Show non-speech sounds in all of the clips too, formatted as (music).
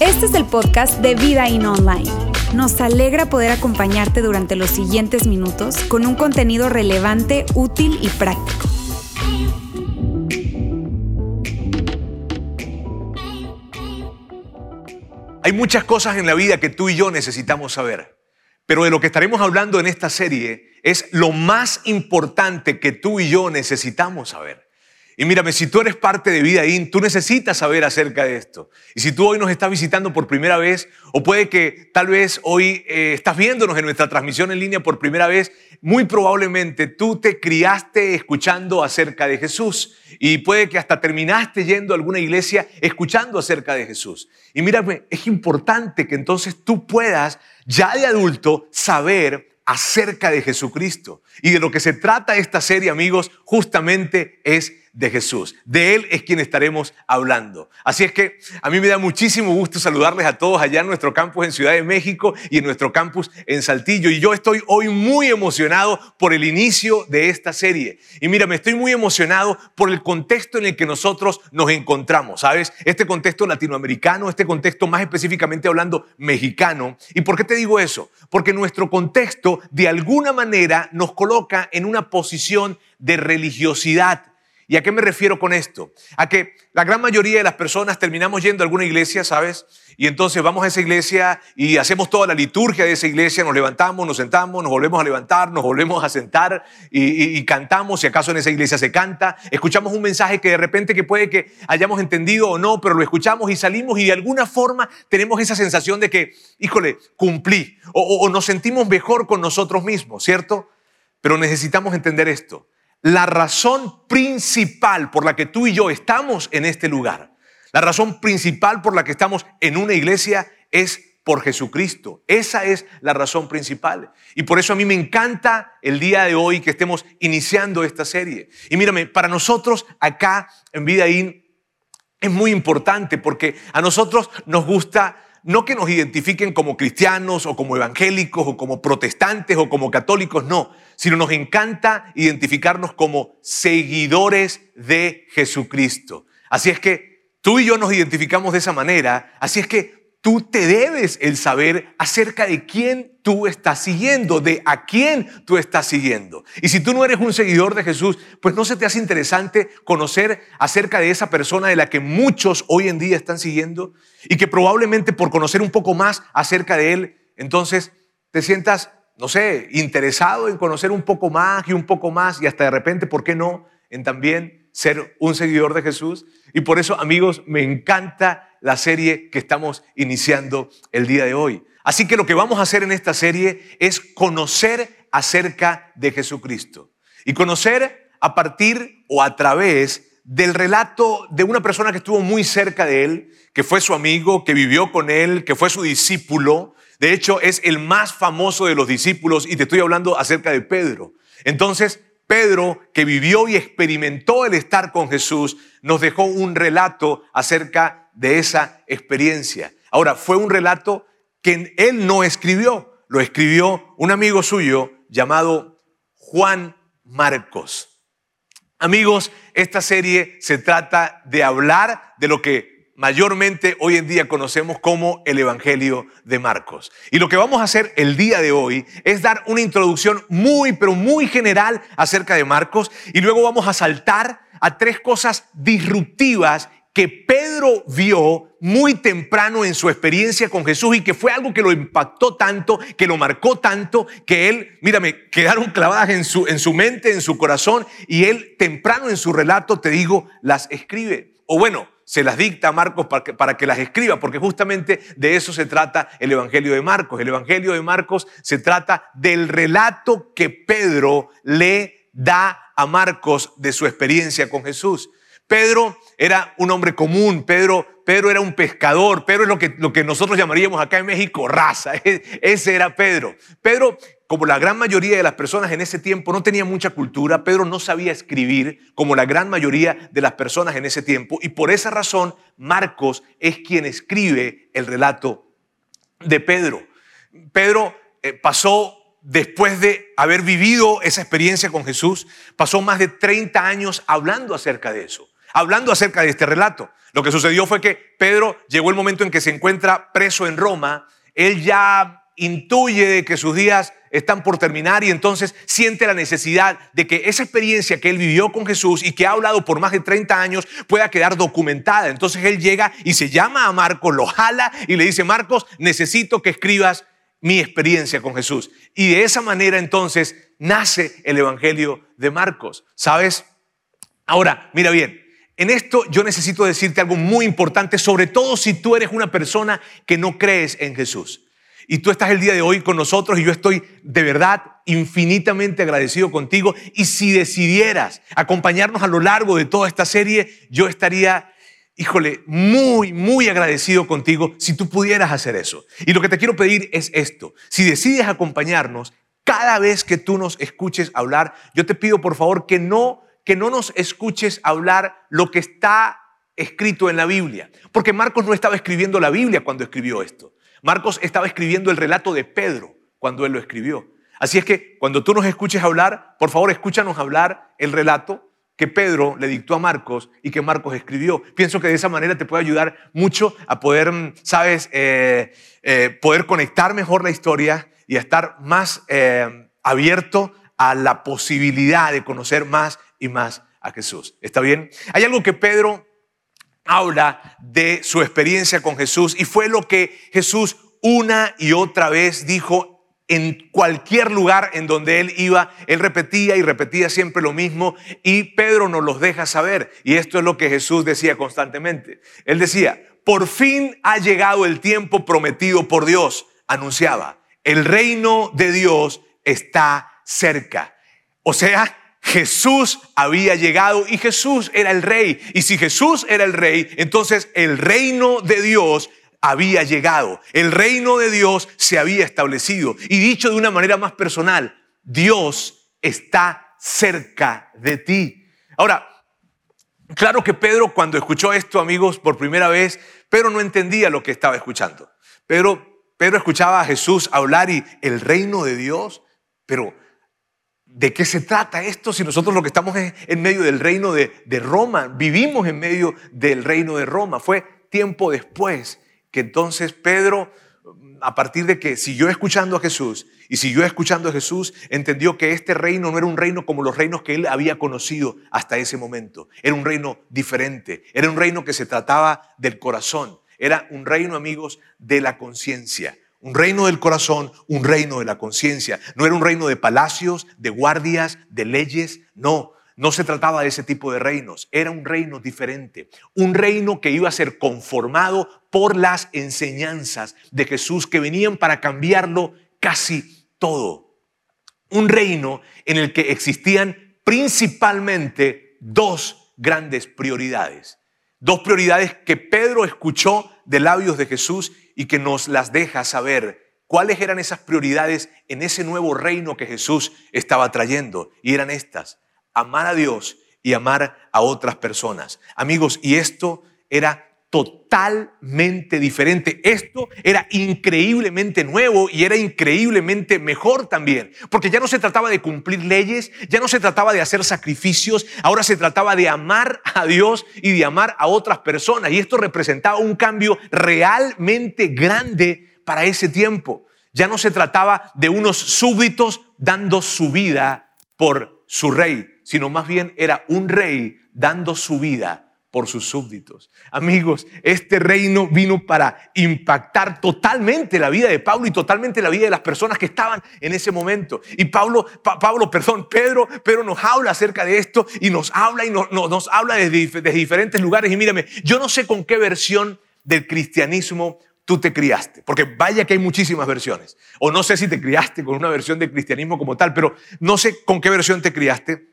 Este es el podcast de Vida In Online. Nos alegra poder acompañarte durante los siguientes minutos con un contenido relevante, útil y práctico. Hay muchas cosas en la vida que tú y yo necesitamos saber, pero de lo que estaremos hablando en esta serie es lo más importante que tú y yo necesitamos saber. Y mírame, si tú eres parte de Vida In, tú necesitas saber acerca de esto. Y si tú hoy nos estás visitando por primera vez, o puede que tal vez hoy eh, estás viéndonos en nuestra transmisión en línea por primera vez, muy probablemente tú te criaste escuchando acerca de Jesús. Y puede que hasta terminaste yendo a alguna iglesia escuchando acerca de Jesús. Y mírame, es importante que entonces tú puedas, ya de adulto, saber acerca de Jesucristo. Y de lo que se trata esta serie, amigos, justamente es de Jesús. De Él es quien estaremos hablando. Así es que a mí me da muchísimo gusto saludarles a todos allá en nuestro campus en Ciudad de México y en nuestro campus en Saltillo. Y yo estoy hoy muy emocionado por el inicio de esta serie. Y mira, me estoy muy emocionado por el contexto en el que nosotros nos encontramos, ¿sabes? Este contexto latinoamericano, este contexto más específicamente hablando mexicano. ¿Y por qué te digo eso? Porque nuestro contexto de alguna manera nos coloca en una posición de religiosidad ¿Y a qué me refiero con esto? A que la gran mayoría de las personas terminamos yendo a alguna iglesia, ¿sabes? Y entonces vamos a esa iglesia y hacemos toda la liturgia de esa iglesia, nos levantamos, nos sentamos, nos volvemos a levantar, nos volvemos a sentar y, cantamos, si acaso en esa iglesia se canta, escuchamos un mensaje que de repente que puede que hayamos entendido o no, pero lo escuchamos y salimos y de alguna forma tenemos esa sensación de que, híjole, cumplí o nos sentimos mejor con nosotros mismos, ¿cierto? Pero necesitamos entender esto la razón principal por la que tú y yo estamos en este lugar, la razón principal por la que estamos en una iglesia es por Jesucristo. Esa es la razón principal. Y por eso a mí me encanta el día de hoy que estemos iniciando esta serie. Y mírame, para nosotros acá en Vida In es muy importante porque a nosotros nos gusta no que nos identifiquen como cristianos o como evangélicos o como protestantes o como católicos, no, sino nos encanta identificarnos como seguidores de Jesucristo. Así es que tú y yo nos identificamos de esa manera, así es que tú te debes el saber acerca de quién tú estás siguiendo, de a quién tú estás siguiendo. Y si tú no eres un seguidor de Jesús, pues no se te hace interesante conocer acerca de esa persona de la que muchos hoy en día están siguiendo y que probablemente por conocer un poco más acerca de él, entonces te sientas, no sé, interesado en conocer un poco más y un poco más y hasta de repente, ¿por qué no? En también ser un seguidor de Jesús. Y por eso, amigos, me encanta la serie que estamos iniciando el día de hoy. Así que lo que vamos a hacer en esta serie es conocer acerca de Jesucristo. Y conocer a partir o a través del relato de una persona que estuvo muy cerca de él, que fue su amigo, que vivió con él, que fue su discípulo. De hecho, es el más famoso de los discípulos y te estoy hablando acerca de Pedro. Entonces, Pedro, que vivió y experimentó el estar con Jesús, nos dejó un relato acerca de esa experiencia. Ahora, fue un relato que él no escribió, lo escribió un amigo suyo llamado Juan Marcos. Amigos, esta serie se trata de hablar de lo que mayormente hoy en día conocemos como el Evangelio de Marcos. Y lo que vamos a hacer el día de hoy es dar una introducción muy, pero muy general acerca de Marcos y luego vamos a saltar a tres cosas disruptivas que Pedro vio muy temprano en su experiencia con Jesús y que fue algo que lo impactó tanto, que lo marcó tanto, que él, mírame, quedaron clavadas en su, en su mente, en su corazón, y él temprano en su relato, te digo, las escribe. O bueno, se las dicta a Marcos para que, para que, las escriba, porque justamente de eso se trata el Evangelio de Marcos. El Evangelio de Marcos se trata del relato que Pedro le da a Marcos de su experiencia con Jesús. Pedro era un hombre común, Pedro, Pedro era un pescador, Pedro es lo que, lo que nosotros llamaríamos acá en México raza, (laughs) ese era Pedro. Pedro como la gran mayoría de las personas en ese tiempo no tenía mucha cultura, Pedro no sabía escribir como la gran mayoría de las personas en ese tiempo y por esa razón Marcos es quien escribe el relato de Pedro. Pedro eh, pasó después de haber vivido esa experiencia con Jesús, pasó más de 30 años hablando acerca de eso hablando acerca de este relato. Lo que sucedió fue que Pedro llegó el momento en que se encuentra preso en Roma, él ya intuye que sus días están por terminar y entonces siente la necesidad de que esa experiencia que él vivió con Jesús y que ha hablado por más de 30 años pueda quedar documentada. Entonces él llega y se llama a Marcos, lo jala y le dice, Marcos, necesito que escribas mi experiencia con Jesús. Y de esa manera entonces nace el Evangelio de Marcos. ¿Sabes? Ahora, mira bien, en esto yo necesito decirte algo muy importante, sobre todo si tú eres una persona que no crees en Jesús. Y tú estás el día de hoy con nosotros y yo estoy de verdad infinitamente agradecido contigo. Y si decidieras acompañarnos a lo largo de toda esta serie, yo estaría, híjole, muy, muy agradecido contigo si tú pudieras hacer eso. Y lo que te quiero pedir es esto. Si decides acompañarnos, cada vez que tú nos escuches hablar, yo te pido por favor que no, que no nos escuches hablar lo que está escrito en la Biblia. Porque Marcos no estaba escribiendo la Biblia cuando escribió esto. Marcos estaba escribiendo el relato de Pedro cuando él lo escribió. Así es que cuando tú nos escuches hablar, por favor escúchanos hablar el relato que Pedro le dictó a Marcos y que Marcos escribió. Pienso que de esa manera te puede ayudar mucho a poder, mm, sabes, eh, eh, poder conectar mejor la historia y a estar más eh, abierto a la posibilidad de conocer más y más a Jesús. ¿Está bien? Hay algo que Pedro habla de su experiencia con Jesús y fue lo que Jesús una y otra vez dijo en cualquier lugar en donde él iba, él repetía y repetía siempre lo mismo y Pedro nos los deja saber. Y esto es lo que Jesús decía constantemente. Él decía, por fin ha llegado el tiempo prometido por Dios, anunciaba, el reino de Dios está cerca. O sea, Jesús había llegado y Jesús era el rey. Y si Jesús era el rey, entonces el reino de Dios había llegado. El reino de Dios se había establecido. Y dicho de una manera más personal, Dios está cerca de ti. Ahora, claro que Pedro cuando escuchó esto, amigos, por primera vez, Pedro no entendía lo que estaba escuchando. Pedro, Pedro escuchaba a Jesús hablar y el reino de Dios, pero ¿De qué se trata esto si nosotros lo que estamos es en medio del reino de, Roma? Vivimos en medio del reino de Roma. Fue tiempo después que entonces Pedro, a partir de que siguió escuchando a Jesús y siguió escuchando a Jesús, entendió que este reino no era un reino como los reinos que él había conocido hasta ese momento. Era un reino diferente. Era un reino que se trataba del corazón. Era un reino, amigos, de la conciencia. Un reino del corazón, un reino de la conciencia. No era un reino de palacios, de guardias, de leyes, no. No se trataba de ese tipo de reinos, era un reino diferente, un reino que iba a ser conformado por las enseñanzas de Jesús que venían para cambiarlo casi todo. Un reino en el que existían principalmente dos grandes prioridades. Dos prioridades que Pedro escuchó de labios de Jesús y que nos las deja saber cuáles eran esas prioridades en ese nuevo reino que Jesús estaba trayendo. Y eran estas, amar a Dios y amar a otras personas. Amigos, y esto era totalmente diferente. Esto era increíblemente nuevo y era increíblemente mejor también, porque ya no se trataba de cumplir leyes, ya no se trataba de hacer sacrificios, ahora se trataba de amar a Dios y de amar a otras personas. Y esto representaba un cambio realmente grande para ese tiempo. Ya no se trataba de unos súbditos dando su vida por su rey, sino más bien era un rey dando su vida por sus súbditos. Amigos, este reino vino para impactar totalmente la vida de Pablo y totalmente la vida de las personas que estaban en ese momento. Y Pablo, Pablo, perdón, Pedro, Pedro nos habla acerca de esto y nos habla y nos, habla desde, desde diferentes lugares. Y mírame, yo no sé con qué versión del cristianismo tú te criaste, porque vaya que hay muchísimas versiones. O no sé si te criaste con una versión del cristianismo como tal, pero no sé con qué versión te criaste.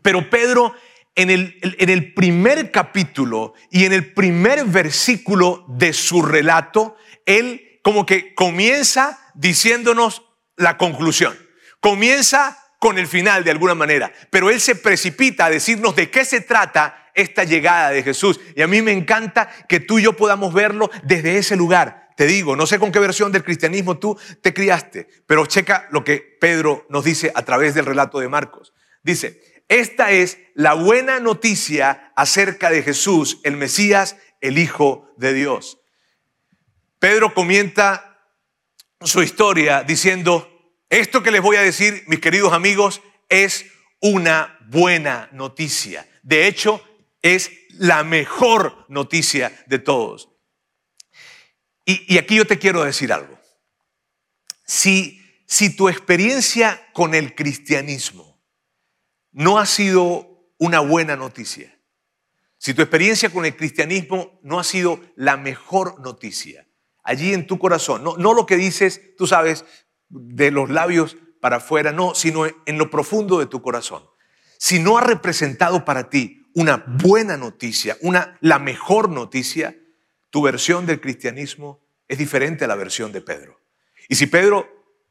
Pero Pedro en el, primer capítulo y en el primer versículo de su relato, él como que comienza diciéndonos la conclusión. Comienza con el final de alguna manera, pero él se precipita a decirnos de qué se trata esta llegada de Jesús. Y a mí me encanta que tú y yo podamos verlo desde ese lugar. Te digo, no sé con qué versión del cristianismo tú te criaste, pero checa lo que Pedro nos dice a través del relato de Marcos. Dice, Esta es la buena noticia acerca de Jesús, el Mesías, el Hijo de Dios. Pedro comienza su historia diciendo, esto que les voy a decir, mis queridos amigos, es una buena noticia. De hecho, es la mejor noticia de todos. Y, aquí yo te quiero decir algo. Si, si tu experiencia con el cristianismo no ha sido una buena noticia, si tu experiencia con el cristianismo no ha sido la mejor noticia, allí en tu corazón, no, lo que dices, tú sabes, de los labios para afuera, no, sino en lo profundo de tu corazón. Si no ha representado para ti una buena noticia, una, la mejor noticia, tu versión del cristianismo es diferente a la versión de Pedro. Y si Pedro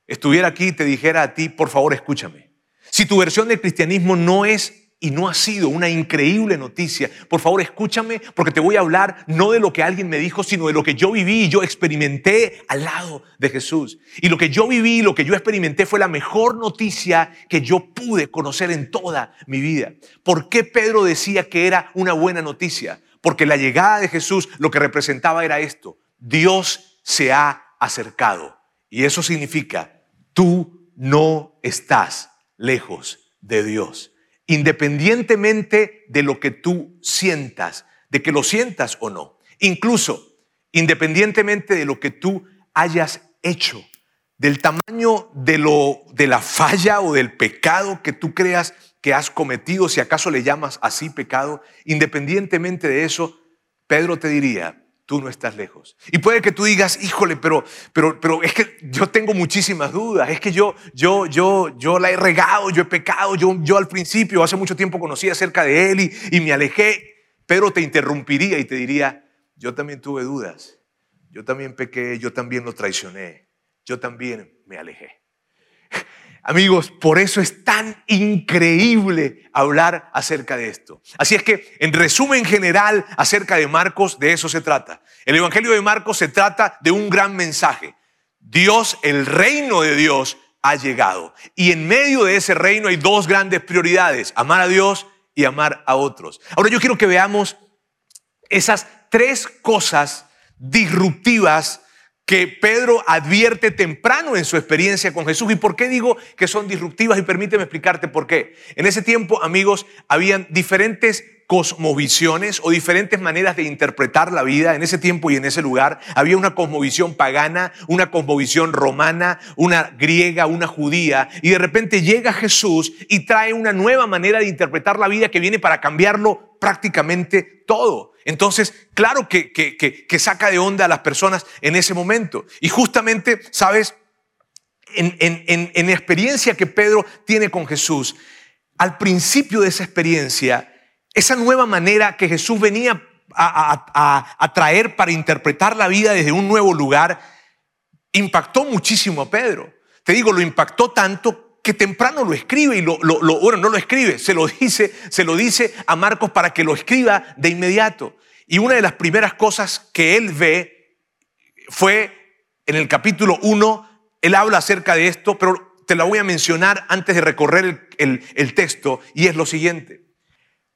estuviera aquí y te dijera a ti, por favor, escúchame. Si tu versión del cristianismo no es y no ha sido una increíble noticia, por favor escúchame porque te voy a hablar no de lo que alguien me dijo, sino de lo que yo viví y yo experimenté al lado de Jesús. Y lo que yo viví y lo que yo experimenté fue la mejor noticia que yo pude conocer en toda mi vida. ¿Por qué Pedro decía que era una buena noticia? Porque la llegada de Jesús lo que representaba era esto. Dios se ha acercado. Y eso significa, tú no estás lejos de Dios independientemente de lo que tú sientas, de que lo sientas o no. Incluso, independientemente de lo que tú hayas hecho, del tamaño de, lo, de la falla o del pecado que tú creas que has cometido, si acaso le llamas así pecado, independientemente de eso, Pedro te diría, tú no estás lejos. Y puede que tú digas, híjole, pero, pero, pero es que yo tengo muchísimas dudas, es que yo, yo, yo, yo la he regado, yo he pecado, yo, yo al principio, hace mucho tiempo conocí acerca de él y, y me alejé. Pero te interrumpiría y te diría, yo también tuve dudas, yo también pequé, yo también lo traicioné, yo también me alejé. Amigos, por eso es tan increíble hablar acerca de esto. Así es que, en resumen general acerca de Marcos, de eso se trata. El Evangelio de Marcos se trata de un gran mensaje. Dios, el reino de Dios, ha llegado. Y en medio de ese reino hay dos grandes prioridades, amar a Dios y amar a otros. Ahora yo quiero que veamos esas tres cosas disruptivas que Pedro advierte temprano en su experiencia con Jesús. ¿Y por qué digo que son disruptivas? Y permíteme explicarte por qué. En ese tiempo, amigos, habían diferentes cosmovisiones o diferentes maneras de interpretar la vida en ese tiempo y en ese lugar. Había una cosmovisión pagana, una cosmovisión romana, una griega, una judía. Y de repente llega Jesús y trae una nueva manera de interpretar la vida que viene para cambiarlo prácticamente todo. Entonces, claro que, que, saca de onda a las personas en ese momento. Y justamente, ¿sabes? En, en, en, experiencia que Pedro tiene con Jesús, al principio de esa experiencia, esa nueva manera que Jesús venía a, traer para interpretar la vida desde un nuevo lugar, impactó muchísimo a Pedro. Te digo, lo impactó tanto que temprano lo escribe y lo, lo, bueno, no lo escribe, se lo dice, se lo dice a Marcos para que lo escriba de inmediato. Y una de las primeras cosas que él ve fue en el capítulo 1, él habla acerca de esto, pero te la voy a mencionar antes de recorrer el, el texto, y es lo siguiente.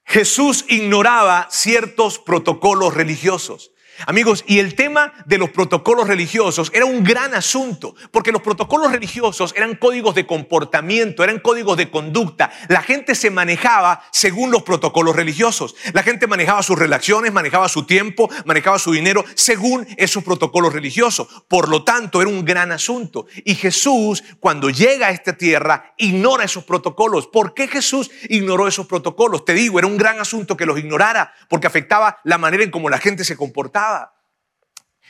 Jesús ignoraba ciertos protocolos religiosos. Amigos, y el tema de los protocolos religiosos era un gran asunto, porque los protocolos religiosos eran códigos de comportamiento, eran códigos de conducta. La gente se manejaba según los protocolos religiosos. La gente manejaba sus relaciones, manejaba su tiempo, manejaba su dinero según esos protocolos religiosos. Por lo tanto, era un gran asunto. Y Jesús, cuando llega a esta tierra, ignora esos protocolos. ¿Por qué Jesús ignoró esos protocolos? Te digo, era un gran asunto que los ignorara, porque afectaba la manera en cómo la gente se comportaba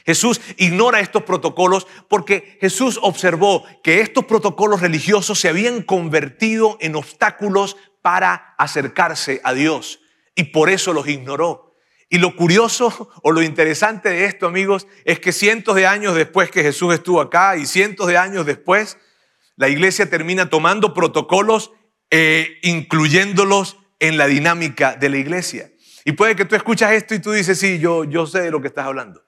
Jesús ignora estos protocolos porque Jesús observó que estos protocolos religiosos se habían convertido en obstáculos para acercarse a Dios y por eso los ignoró. Y lo curioso o lo interesante de esto, amigos, es que cientos de años después que Jesús estuvo acá y cientos de años después, la iglesia termina tomando protocolos e incluyéndolos en la dinámica de la iglesia. Y puede que tú escuchas esto y tú dices, sí, yo, yo sé de lo que estás hablando.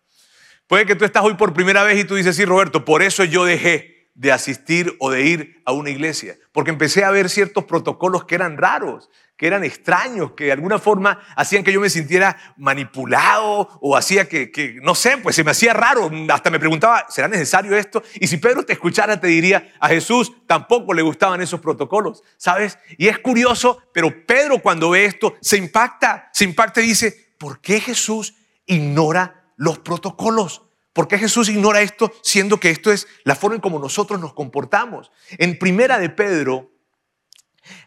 Puede que tú estás hoy por primera vez y tú dices, sí, Roberto, por eso yo dejé de asistir o de ir a una iglesia, porque empecé a ver ciertos protocolos que eran raros, que eran extraños, que de alguna forma hacían que yo me sintiera manipulado o hacía que, no sé, pues se me hacía raro. Hasta me preguntaba, ¿será necesario esto? Y si Pedro te escuchara, te diría, a Jesús tampoco le gustaban esos protocolos, ¿sabes? Y es curioso, pero Pedro cuando ve esto se impacta, se impacta y dice, ¿por qué Jesús ignora los protocolos? ¿Por qué Jesús ignora esto siendo que esto es la forma en como nosotros nos comportamos? En primera de Pedro,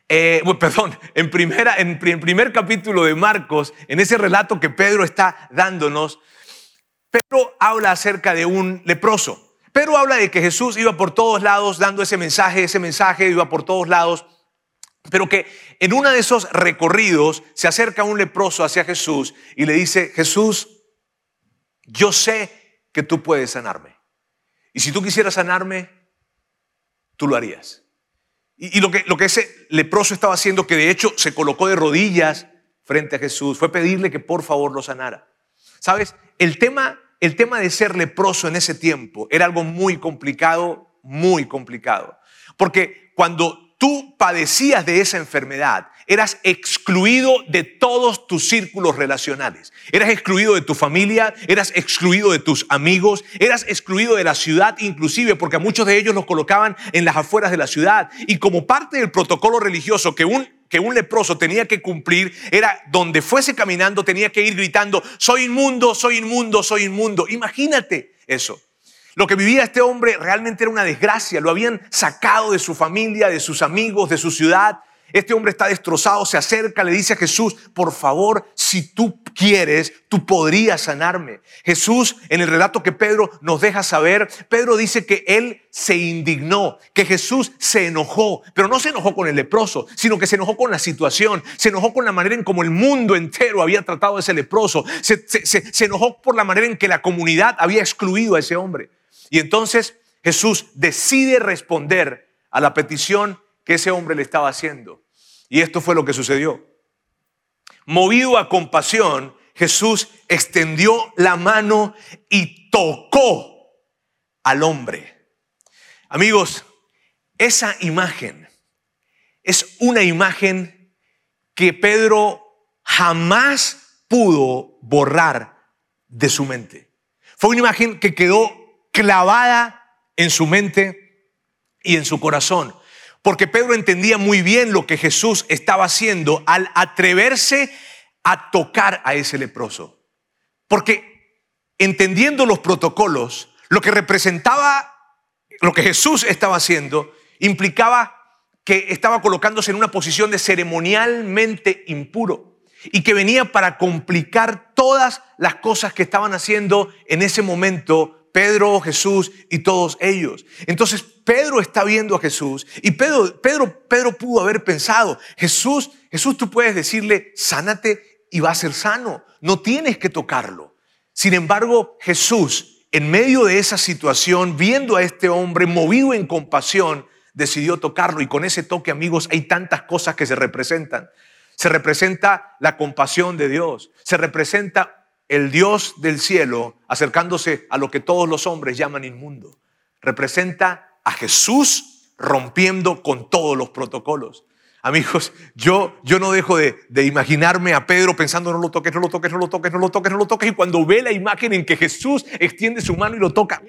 eh, perdón, en, primera, en primer capítulo de Marcos, en ese relato que Pedro está dándonos, Pedro habla acerca de un leproso. Pedro habla de que Jesús iba por todos lados dando ese mensaje, ese mensaje iba por todos lados, pero que en uno de esos recorridos se acerca un leproso hacia Jesús y le dice, Jesús, yo sé que tú puedes sanarme. Y si tú quisieras sanarme, tú lo harías. Y, lo, que, lo que ese leproso estaba haciendo, que de hecho se colocó de rodillas frente a Jesús, fue pedirle que por favor lo sanara. ¿Sabes? El tema, el tema de ser leproso en ese tiempo era algo muy complicado, muy complicado. Porque cuando tú padecías de esa enfermedad, eras excluido de todos tus círculos relacionales. Eras excluido de tu familia, eras excluido de tus amigos, eras excluido de la ciudad inclusive, porque a muchos de ellos los colocaban en las afueras de la ciudad. Y como parte del protocolo religioso que un que un leproso tenía que cumplir era donde fuese caminando tenía que ir gritando, soy inmundo, soy inmundo, soy inmundo. Imagínate eso. Lo que vivía este hombre realmente era una desgracia. Lo habían sacado de su familia, de sus amigos, de su ciudad. Este hombre está destrozado, se acerca, le dice a Jesús, por favor, si tú quieres, tú podrías sanarme. Jesús, en el relato que Pedro nos deja saber, Pedro dice que él se indignó, que Jesús se enojó, pero no se enojó con el leproso, sino que se enojó con la situación, se enojó con la manera en como el mundo entero había tratado a ese leproso, se, se enojó por la manera en que la comunidad había excluido a ese hombre. Y entonces Jesús decide responder a la petición que ese hombre le estaba haciendo. Y esto fue lo que sucedió. Movido a compasión, Jesús extendió la mano y tocó al hombre. Amigos, esa imagen es una imagen que Pedro jamás pudo borrar de su mente. Fue una imagen que quedó clavada en su mente y en su corazón. Porque Pedro entendía muy bien lo que Jesús estaba haciendo al atreverse a tocar a ese leproso. Porque entendiendo los protocolos, lo que representaba, lo que Jesús estaba haciendo, implicaba que estaba colocándose en una posición de ceremonialmente impuro y que venía para complicar todas las cosas que estaban haciendo en ese momento Pedro, Jesús y todos ellos. Entonces Pedro está viendo a Jesús y Pedro, Pedro, Pedro pudo haber pensado, Jesús, Jesús tú puedes decirle, sánate y va a ser sano, no tienes que tocarlo. Sin embargo, Jesús, en medio de esa situación, viendo a este hombre movido en compasión, decidió tocarlo y con ese toque, amigos, hay tantas cosas que se representan. Se representa la compasión de Dios, se representa el Dios del cielo acercándose a lo que todos los hombres llaman inmundo. Representa a Jesús rompiendo con todos los protocolos. Amigos, yo, yo no dejo de, imaginarme a Pedro pensando, no lo toques, no lo toques, no lo toques, no lo toques, no lo toques. Y cuando ve la imagen en que Jesús extiende su mano y lo toca,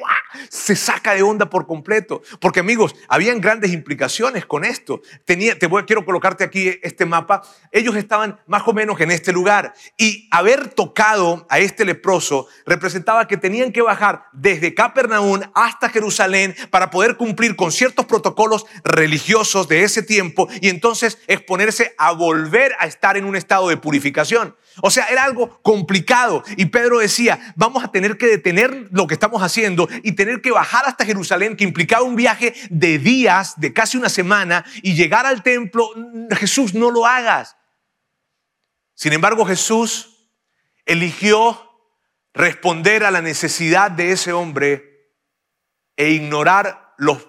se saca de onda por completo. Porque amigos, habían grandes implicaciones con esto. Tenía, te voy, quiero colocarte aquí este mapa. Ellos estaban más o menos en este lugar. Y haber tocado a este leproso representaba que tenían que bajar desde Capernaum hasta Jerusalén para poder cumplir con ciertos protocolos religiosos de ese tiempo. Y entonces exponerse a volver a estar en un estado de purificación. O sea, era algo complicado. Y Pedro decía, vamos a tener que detener lo que estamos haciendo y tener que bajar hasta Jerusalén, que implicaba un viaje de días, de casi una semana, y llegar al templo. Jesús, no lo hagas. Sin embargo, Jesús eligió responder a la necesidad de ese hombre e ignorar los,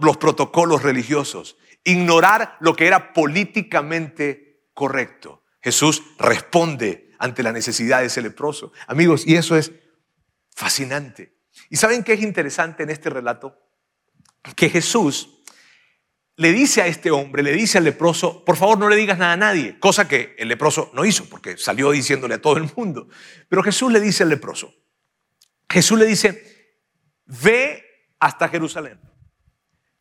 los protocolos religiosos ignorar lo que era políticamente correcto. Jesús responde ante la necesidad de ese leproso. Amigos, y eso es fascinante. ¿Y saben qué es interesante en este relato? que Jesús le dice a este hombre, le dice al leproso, por favor no le digas nada a nadie, cosa que el leproso no hizo porque salió diciéndole a todo el mundo. Pero Jesús le dice al leproso, Jesús le dice, ve hasta Jerusalén,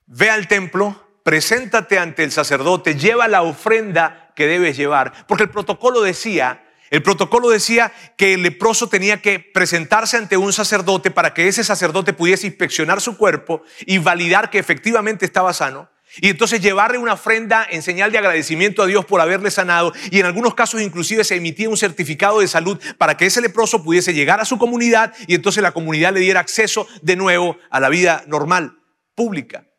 ve al templo, preséntate ante el sacerdote, lleva la ofrenda que debes llevar, porque el protocolo decía, el protocolo decía que el leproso tenía que presentarse ante un sacerdote para que ese sacerdote pudiese inspeccionar su cuerpo y validar que efectivamente estaba sano. Y entonces llevarle una ofrenda en señal de agradecimiento a Dios por haberle sanado. Y en algunos casos inclusive se emitía un certificado de salud para que ese leproso pudiese llegar a su comunidad y entonces la comunidad le diera acceso de nuevo a la vida normal, pública.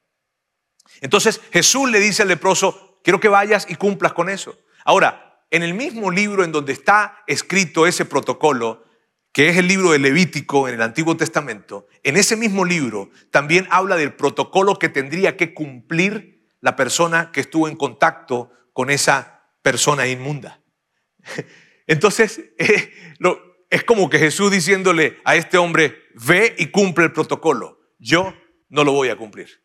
Entonces Jesús le dice al leproso, quiero que vayas y cumplas con eso. Ahora, en el mismo libro en donde está escrito ese protocolo, que es el libro de Levítico en el Antiguo Testamento, en ese mismo libro también habla del protocolo que tendría que cumplir la persona que estuvo en contacto con esa persona inmunda. (laughs) Entonces, eh, es como que Jesús diciéndole a este hombre, ve y cumple el protocolo. Yo no lo voy a cumplir.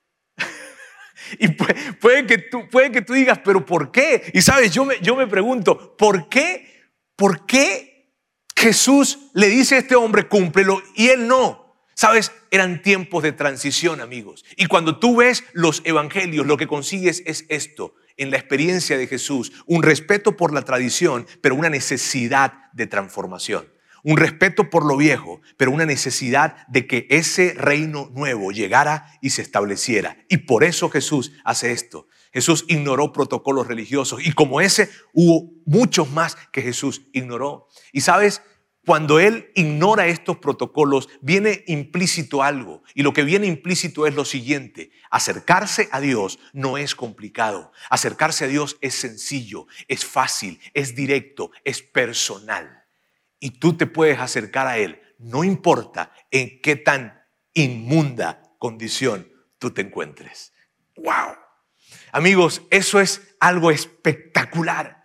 (laughs) Y puede, que tú, puede que tú digas, pero ¿por qué? Y sabes, yo me, yo me pregunto, ¿por qué? ¿Por qué Jesús le dice a este hombre, cúmplelo, y él no? Sabes, eran tiempos de transición, amigos. Y cuando tú ves los evangelios, lo que consigues es esto, en la experiencia de Jesús, un respeto por la tradición, pero una necesidad de transformación un respeto por lo viejo, pero una necesidad de que ese reino nuevo llegara y se estableciera. Y por eso Jesús hace esto. Jesús ignoró protocolos religiosos y como ese hubo muchos más que Jesús ignoró. Y sabes, cuando Él ignora estos protocolos, viene implícito algo. Y lo que viene implícito es lo siguiente. Acercarse a Dios no es complicado. Acercarse a Dios es sencillo, es fácil, es directo, es personal y tú te puedes acercar a Él, no importa en qué tan inmunda condición tú te encuentres. ¡Wow! Amigos, eso es algo espectacular.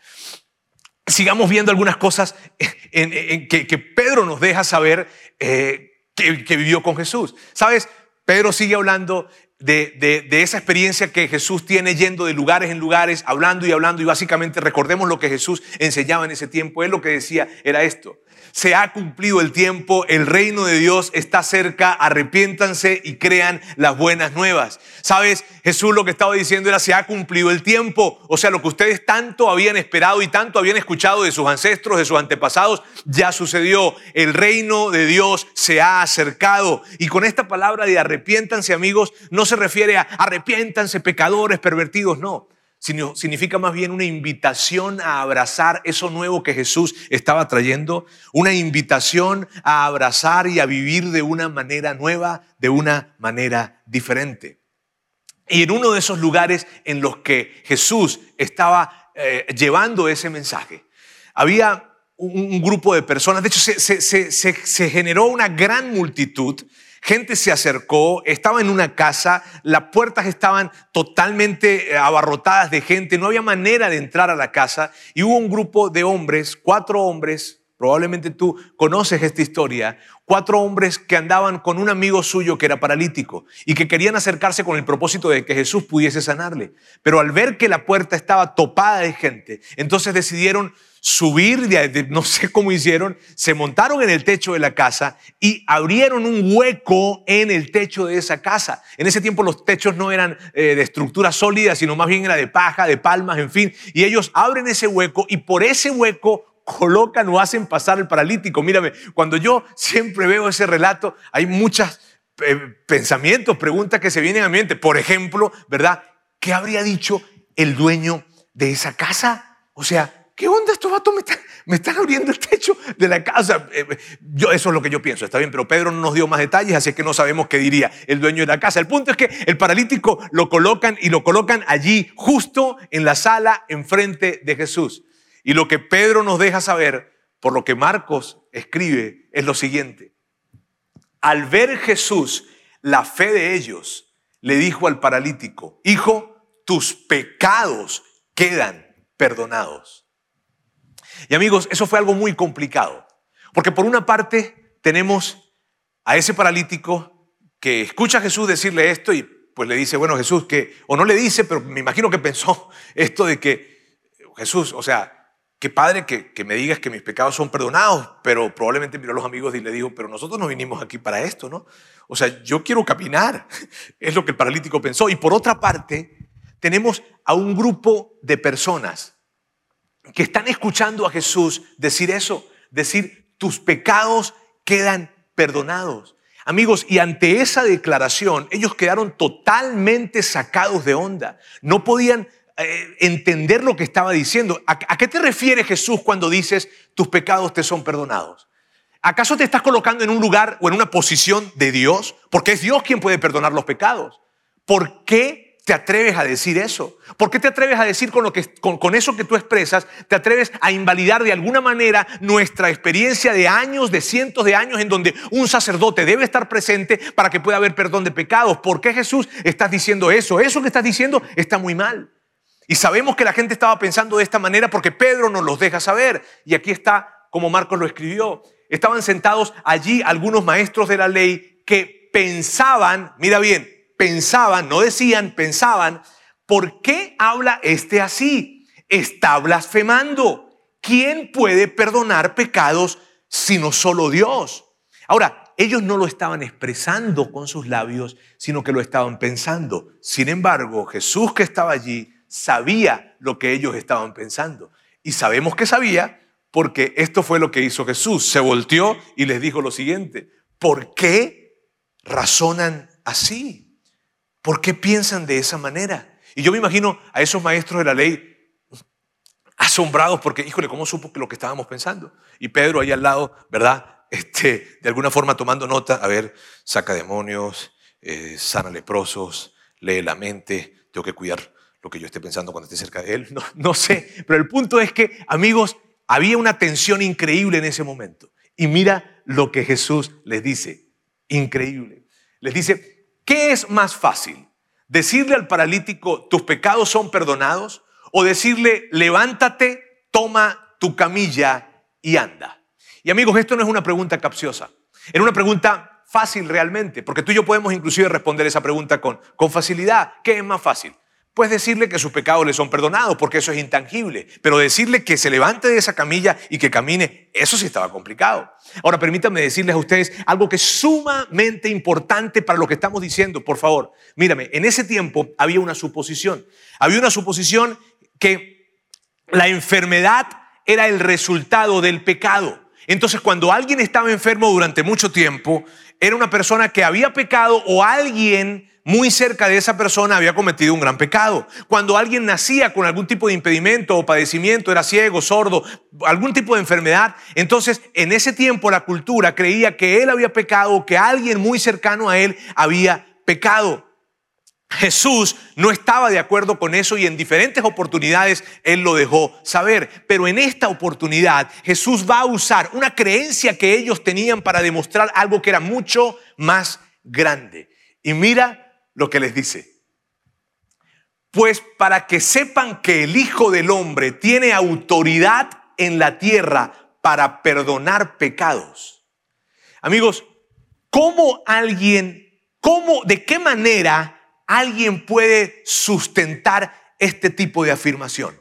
Sigamos viendo algunas cosas que, Pedro nos deja saber eh, que, que vivió con Jesús. ¿Sabes? Pedro sigue hablando de, esa experiencia que Jesús tiene yendo de lugares en lugares, hablando y hablando, y básicamente recordemos lo que Jesús enseñaba en ese tiempo. Él lo que decía era esto. Se ha cumplido el tiempo, el reino de Dios está cerca, arrepiéntanse y crean las buenas nuevas. ¿Sabes? Jesús lo que estaba diciendo era, se ha cumplido el tiempo. O sea, lo que ustedes tanto habían esperado y tanto habían escuchado de sus ancestros, de sus antepasados, ya sucedió. El reino de Dios se ha acercado. Y con esta palabra de arrepiéntanse, amigos, no se refiere a arrepiéntanse pecadores, pervertidos, no significa más bien una invitación a abrazar eso nuevo que Jesús estaba trayendo, una invitación a abrazar y a vivir de una manera nueva, de una manera diferente. Y en uno de esos lugares en los que Jesús estaba eh, llevando ese mensaje, había un, grupo de personas, de hecho se generó una gran multitud Gente se acercó, estaba en una casa, las puertas estaban totalmente eh, abarrotadas de gente, no había manera de entrar a la casa y hubo un grupo de hombres, cuatro hombres, probablemente tú conoces esta historia, cuatro hombres que andaban con un amigo suyo que era paralítico y que querían acercarse con el propósito de que Jesús pudiese sanarle. Pero al ver que la puerta estaba topada de gente, entonces decidieron subir, no sé cómo hicieron, se montaron en el techo de la casa y abrieron un hueco en el techo de esa casa. En ese tiempo los techos no eran eh, de estructura sólida, sino más bien era de paja, de palmas, en fin. Y ellos abren ese hueco y por ese hueco colocan o hacen pasar al paralítico. Mírame, cuando yo siempre veo ese relato, hay muchos eh, pensamientos, preguntas que se vienen a mi mente. Por ejemplo, ¿verdad? ¿Qué habría dicho el dueño de esa casa? O sea, ¿qué onda estos vatos me están, abriendo el techo de la casa? Eh, yo, eso es lo que yo pienso, está bien, pero Pedro no nos dio más detalles, así que no sabemos qué diría el dueño de la casa. El punto es que el paralítico lo colocan y lo colocan allí, justo en la sala, enfrente de Jesús. Y lo que Pedro nos deja saber, por lo que Marcos escribe, es lo siguiente. Al ver Jesús la fe de ellos, le dijo al paralítico, hijo, tus pecados quedan perdonados. Y amigos, eso fue algo muy complicado, porque por una parte tenemos a ese paralítico que escucha a Jesús decirle esto y pues le dice, bueno, Jesús, que, o no le dice, pero me imagino que pensó (laughs) esto de que, Jesús, o sea, qué padre que, que me digas que mis pecados son perdonados, pero probablemente miró a los amigos y le dijo, pero nosotros no vinimos aquí para esto, ¿no? O sea, yo quiero caminar, (laughs) es lo que el paralítico pensó. Y por otra parte, tenemos a un grupo de personas que están escuchando a Jesús decir eso, decir, tus pecados quedan perdonados. Amigos, y ante esa declaración, ellos quedaron totalmente sacados de onda. No podían eh, entender lo que estaba diciendo. ¿A, ¿A qué te refieres Jesús cuando dices tus pecados te son perdonados? ¿Acaso te estás colocando en un lugar o en una posición de Dios? Porque es Dios quien puede perdonar los pecados. ¿Por qué te atreves a decir eso? ¿Por qué te atreves a decir con, lo que, con, eso que tú expresas, te atreves a invalidar de alguna manera nuestra experiencia de años, de cientos de años en donde un sacerdote debe estar presente para que pueda haber perdón de pecados? ¿Por qué Jesús estás diciendo eso? Eso que estás diciendo está muy mal. Y sabemos que la gente estaba pensando de esta manera porque Pedro nos los deja saber. Y aquí está como Marcos lo escribió. Estaban sentados allí algunos maestros de la ley que pensaban, mira bien, pensaban, no decían, pensaban, ¿por qué habla este así? Está blasfemando. ¿Quién puede perdonar pecados sino solo Dios? Ahora, ellos no lo estaban expresando con sus labios, sino que lo estaban pensando. Sin embargo, Jesús que estaba allí sabía lo que ellos estaban pensando. Y sabemos que sabía porque esto fue lo que hizo Jesús. Se volteó y les dijo lo siguiente, ¿por qué razonan así? ¿Por qué piensan de esa manera? Y yo me imagino a esos maestros de la ley asombrados porque, híjole, ¿cómo supo lo que estábamos pensando? Y Pedro ahí al lado, ¿verdad? Este, de alguna forma tomando nota, a ver, saca demonios, eh, sana leprosos, lee la mente, tengo que cuidar lo que yo esté pensando cuando esté cerca de él. No, no sé, pero el punto es que, amigos, había una tensión increíble en ese momento. Y mira lo que Jesús les dice, increíble. Les dice, ¿Qué es más fácil? ¿Decirle al paralítico, tus pecados son perdonados? ¿O decirle, levántate, toma tu camilla y anda? Y amigos, esto no es una pregunta capciosa. Era una pregunta fácil realmente, porque tú y yo podemos inclusive responder esa pregunta con, con facilidad. ¿Qué es más fácil? Pues decirle que sus pecados le son perdonados, porque eso es intangible. Pero decirle que se levante de esa camilla y que camine, eso sí estaba complicado. Ahora permítanme decirles a ustedes algo que es sumamente importante para lo que estamos diciendo, por favor. Mírame, en ese tiempo había una suposición. Había una suposición que la enfermedad era el resultado del pecado. Entonces, cuando alguien estaba enfermo durante mucho tiempo, era una persona que había pecado o alguien muy cerca de esa persona había cometido un gran pecado. Cuando alguien nacía con algún tipo de impedimento o padecimiento, era ciego, sordo, algún tipo de enfermedad, entonces en ese tiempo la cultura creía que él había pecado o que alguien muy cercano a él había pecado. Jesús no estaba de acuerdo con eso y en diferentes oportunidades él lo dejó saber. Pero en esta oportunidad Jesús va a usar una creencia que ellos tenían para demostrar algo que era mucho más grande. Y mira lo que les dice. Pues para que sepan que el Hijo del Hombre tiene autoridad en la tierra para perdonar pecados. Amigos, ¿cómo alguien, cómo, de qué manera alguien puede sustentar este tipo de afirmación?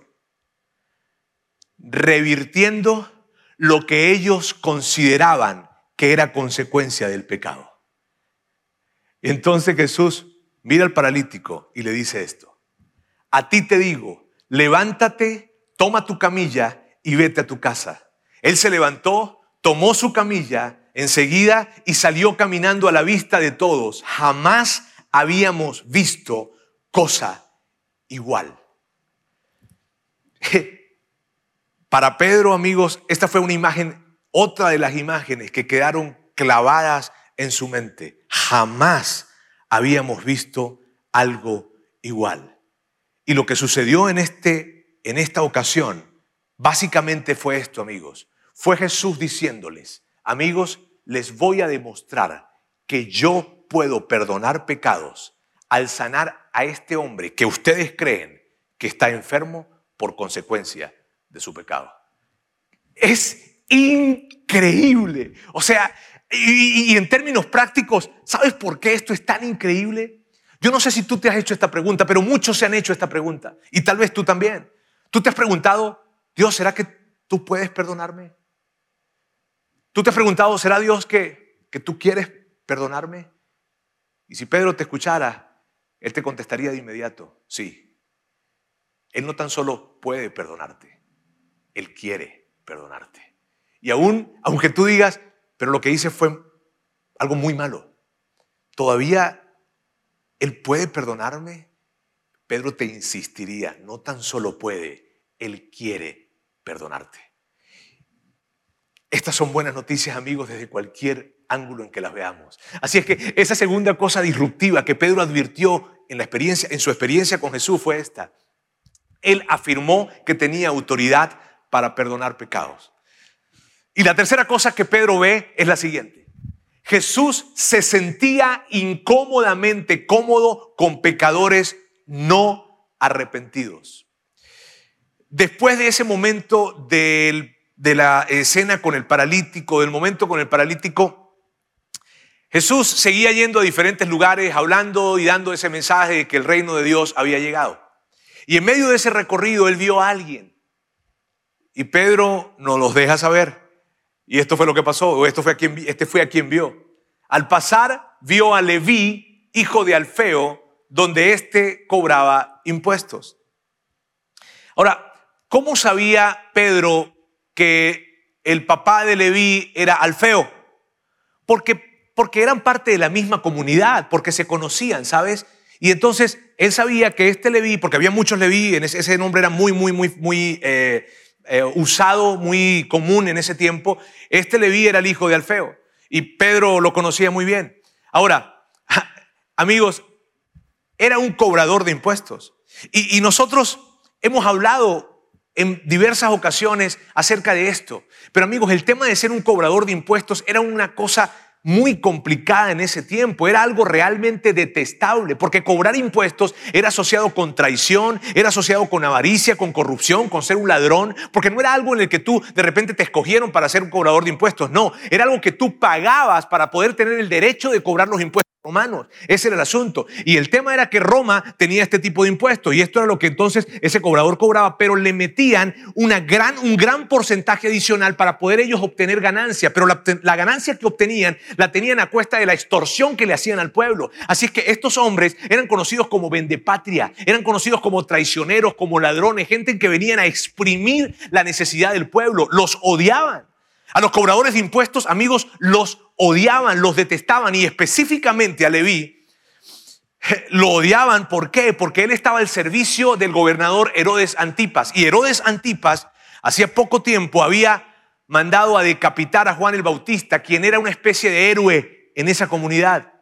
Revirtiendo lo que ellos consideraban que era consecuencia del pecado. Entonces Jesús mira al paralítico y le dice esto. A ti te digo, levántate, toma tu camilla y vete a tu casa. Él se levantó, tomó su camilla enseguida y salió caminando a la vista de todos. Jamás habíamos visto cosa igual. Para Pedro, amigos, esta fue una imagen, otra de las imágenes que quedaron clavadas en su mente. Jamás habíamos visto algo igual. Y lo que sucedió en, este, en esta ocasión básicamente fue esto, amigos. Fue Jesús diciéndoles, amigos, les voy a demostrar que yo puedo perdonar pecados al sanar a este hombre que ustedes creen que está enfermo por consecuencia de su pecado. Es increíble. O sea, y, en términos prácticos, ¿sabes por qué esto es tan increíble? Yo no sé si tú te has hecho esta pregunta, pero muchos se han hecho esta pregunta. Y tal vez tú también. Tú te has preguntado, Dios, ¿será que tú puedes perdonarme? ¿Tú te has preguntado, ¿será Dios que, que tú quieres perdonarme? Y si Pedro te escuchara, él te contestaría de inmediato, sí. Él no tan solo puede perdonarte, Él quiere perdonarte. Y aún, aunque tú digas, pero lo que hice fue algo muy malo, todavía Él puede perdonarme, Pedro te insistiría, no tan solo puede, Él quiere perdonarte. Estas son buenas noticias, amigos, desde cualquier ángulo en que las veamos. Así es que esa segunda cosa disruptiva que Pedro advirtió en, la experiencia, en su experiencia con Jesús fue esta. Él afirmó que tenía autoridad para perdonar pecados. Y la tercera cosa que Pedro ve es la siguiente. Jesús se sentía incómodamente cómodo con pecadores no arrepentidos. Después de ese momento de la escena con el paralítico, del momento con el paralítico, Jesús seguía yendo a diferentes lugares hablando y dando ese mensaje de que el reino de Dios había llegado. Y en medio de ese recorrido él vio a alguien. Y Pedro nos los deja saber. Y esto fue lo que pasó, o esto fue a este fue a quien vio. Al pasar vio a Leví, hijo de Alfeo, donde éste cobraba impuestos. Ahora, ¿cómo sabía Pedro que el papá de Leví era Alfeo? Porque porque eran parte de la misma comunidad, porque se conocían, ¿sabes? Y entonces él sabía que este Leví, porque había muchos Leví, ese, nombre era muy, muy, muy, muy eh, eh, usado, muy común en ese tiempo, este Leví era el hijo de Alfeo y Pedro lo conocía muy bien. Ahora, (laughs) amigos, era un cobrador de impuestos. Y, y, nosotros hemos hablado en diversas ocasiones acerca de esto. Pero amigos, el tema de ser un cobrador de impuestos era una cosa muy complicada en ese tiempo, era algo realmente detestable, porque cobrar impuestos era asociado con traición, era asociado con avaricia, con corrupción, con ser un ladrón, porque no era algo en el que tú de repente te escogieron para ser un cobrador de impuestos, no, era algo que tú pagabas para poder tener el derecho de cobrar los impuestos romanos. Ese era el asunto. Y el tema era que Roma tenía este tipo de impuestos y esto era lo que entonces ese cobrador cobraba, pero le metían una gran, un gran porcentaje adicional para poder ellos obtener ganancia, pero la, la ganancia que obtenían la tenían a cuesta de la extorsión que le hacían al pueblo. Así es que estos hombres eran conocidos como vendepatria, eran conocidos como traicioneros, como ladrones, gente que venían a exprimir la necesidad del pueblo, los odiaban. A los cobradores de impuestos, amigos, los odiaban, los detestaban y específicamente a Leví lo odiaban. ¿Por qué? Porque él estaba al servicio del gobernador Herodes Antipas. Y Herodes Antipas, hacía poco tiempo, había mandado a decapitar a Juan el Bautista, quien era una especie de héroe en esa comunidad.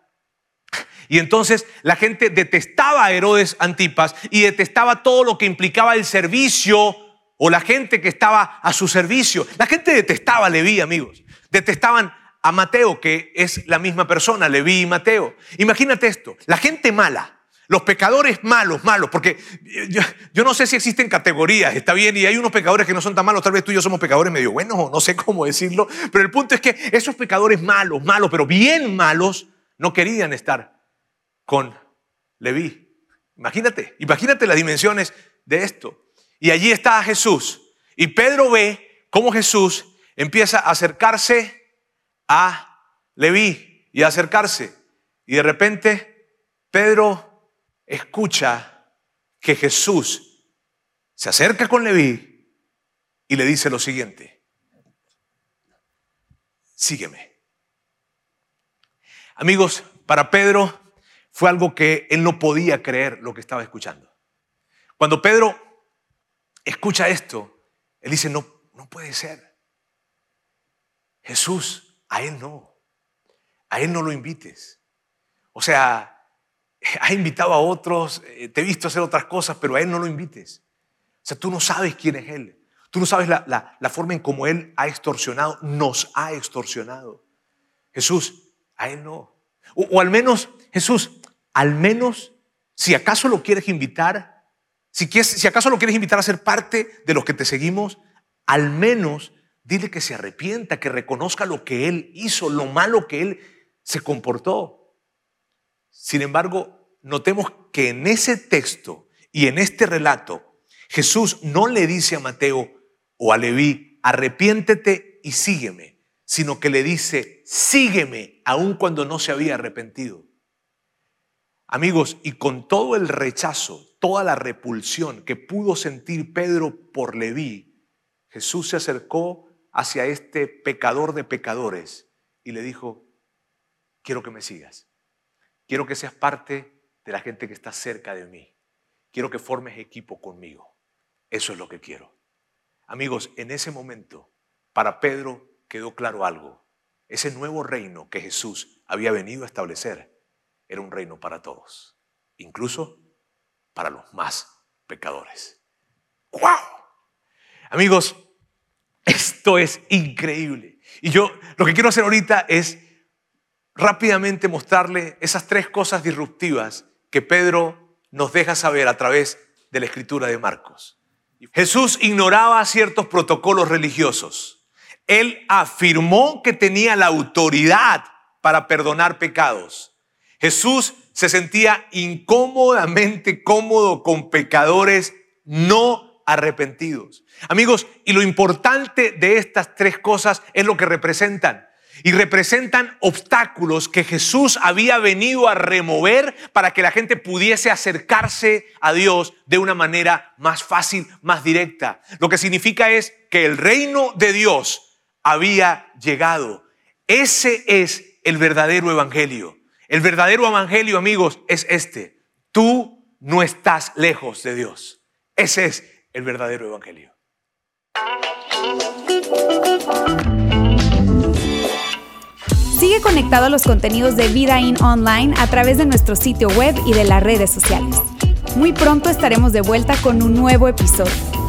Y entonces la gente detestaba a Herodes Antipas y detestaba todo lo que implicaba el servicio o la gente que estaba a su servicio. La gente detestaba a Leví, amigos. Detestaban a Mateo, que es la misma persona, Leví y Mateo. Imagínate esto, la gente mala, los pecadores malos, malos, porque yo, no sé si existen categorías, está bien, y hay unos pecadores que no son tan malos, tal vez tú y yo somos pecadores medio buenos, no sé cómo decirlo, pero el punto es que esos pecadores malos, malos, pero bien malos, no querían estar con Leví. Imagínate, imagínate las dimensiones de esto. Y allí está Jesús. Y Pedro ve cómo Jesús empieza a acercarse a Leví y a acercarse. Y de repente Pedro escucha que Jesús se acerca con Leví y le dice lo siguiente. Sígueme. Amigos, para Pedro fue algo que él no podía creer lo que estaba escuchando. Cuando Pedro escucha esto, él dice, no, no puede ser. Jesús, a él no. A él no lo invites. O sea, (laughs) ha invitado a otros, eh, te he visto hacer otras cosas, pero a él no lo invites. O sea, tú no sabes quién es él. Tú no sabes la, forma en cómo él ha extorsionado, nos ha extorsionado. Jesús, a él no. O al menos, Jesús, al menos, si acaso lo quieres invitar, si, acaso lo quieres invitar a ser parte de los que te seguimos, al menos dile que se arrepienta, que reconozca lo que él hizo, lo malo que él se comportó. Sin embargo, notemos que en ese texto y en este relato, Jesús no le dice a Mateo o a Leví, arrepiéntete y sígueme, sino que le dice, sígueme, aun cuando no se había arrepentido. Amigos, y con todo el rechazo, toda la repulsión que pudo sentir Pedro por Leví, Jesús se acercó hacia este pecador de pecadores y le dijo, quiero que me sigas, quiero que seas parte de la gente que está cerca de mí, quiero que formes equipo conmigo, eso es lo que quiero. Amigos, en ese momento, para Pedro quedó claro algo, ese nuevo reino que Jesús había venido a establecer era un reino para todos, incluso para los más pecadores. ¡Wow! Amigos, esto es increíble. Y yo lo que quiero hacer ahorita es rápidamente mostrarle esas tres cosas disruptivas que Pedro nos deja saber a través de la escritura de Marcos. Jesús ignoraba ciertos protocolos religiosos. Él afirmó que tenía la autoridad para perdonar pecados. Jesús se sentía incómodamente cómodo con pecadores no arrepentidos. Amigos, y lo importante de estas tres cosas es lo que representan. Y representan obstáculos que Jesús había venido a remover para que la gente pudiese acercarse a Dios de una manera más fácil, más directa. Lo que significa es que el reino de Dios había llegado. Ese es el verdadero evangelio. El verdadero evangelio, amigos, es este. Tú no estás lejos de Dios. Ese es el verdadero evangelio. Sigue conectado a los contenidos de Vida In Online a través de nuestro sitio web y de las redes sociales. Muy pronto estaremos de vuelta con un nuevo episodio.